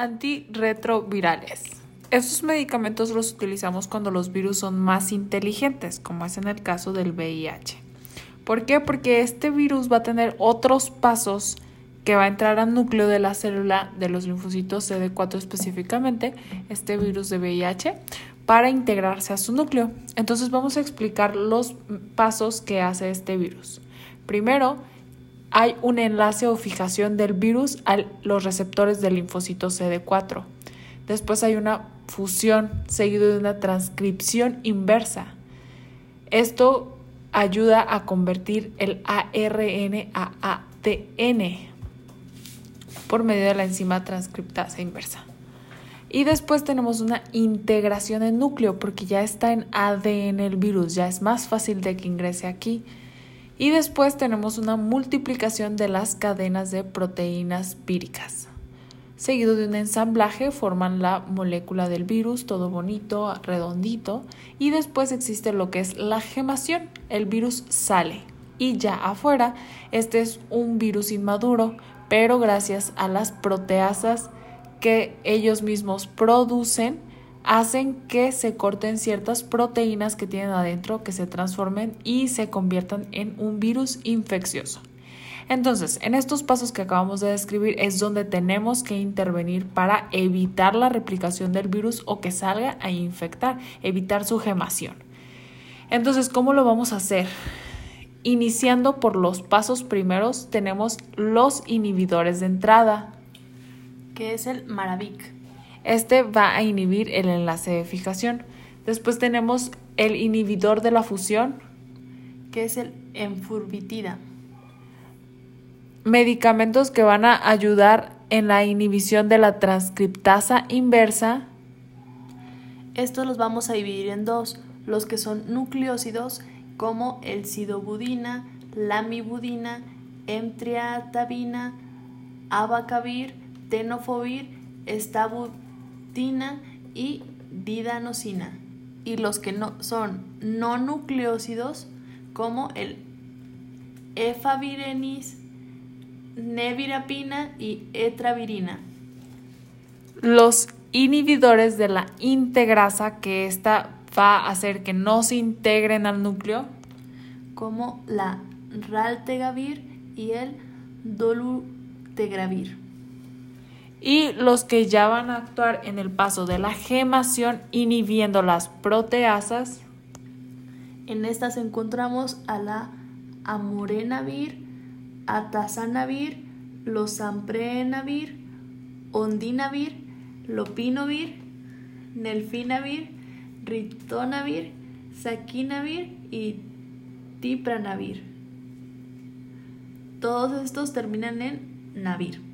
Antirretrovirales. Estos medicamentos los utilizamos cuando los virus son más inteligentes, como es en el caso del VIH. ¿Por qué? Porque este virus va a tener otros pasos que va a entrar al núcleo de la célula de los linfocitos CD4 específicamente, este virus de VIH, para integrarse a su núcleo. Entonces vamos a explicar los pasos que hace este virus. Primero, hay un enlace o fijación del virus a los receptores del linfocito CD4. Después hay una fusión seguido de una transcripción inversa. Esto ayuda a convertir el ARN a ATN por medio de la enzima transcriptasa inversa. Y después tenemos una integración en núcleo porque ya está en ADN el virus, ya es más fácil de que ingrese aquí. Y después tenemos una multiplicación de las cadenas de proteínas víricas. Seguido de un ensamblaje forman la molécula del virus, todo bonito, redondito. Y después existe lo que es la gemación. El virus sale. Y ya afuera, este es un virus inmaduro pero gracias a las proteasas que ellos mismos producen, hacen que se corten ciertas proteínas que tienen adentro, que se transformen y se conviertan en un virus infeccioso. Entonces, en estos pasos que acabamos de describir es donde tenemos que intervenir para evitar la replicación del virus o que salga a infectar, evitar su gemación. Entonces, ¿cómo lo vamos a hacer? Iniciando por los pasos primeros tenemos los inhibidores de entrada. Que es el Maravik. Este va a inhibir el enlace de fijación. Después tenemos el inhibidor de la fusión. Que es el Enfurbitida. Medicamentos que van a ayudar en la inhibición de la transcriptasa inversa. Estos los vamos a dividir en dos, los que son nucleósidos como el sidobudina, lamibudina, emtriatabina, abacavir, tenofovir, estabudina y didanosina. Y los que no son no nucleósidos como el efavirenis, nevirapina y etravirina. Los inhibidores de la integrasa que esta va a hacer que no se integren al núcleo, como la raltegavir y el dolutegravir. Y los que ya van a actuar en el paso de la gemación inhibiendo las proteasas. En estas encontramos a la amorenavir, atazanavir, losamprenavir, ondinavir, lopinovir, nelfinavir, ritonavir, saquinavir y tipranavir. Todos estos terminan en navir.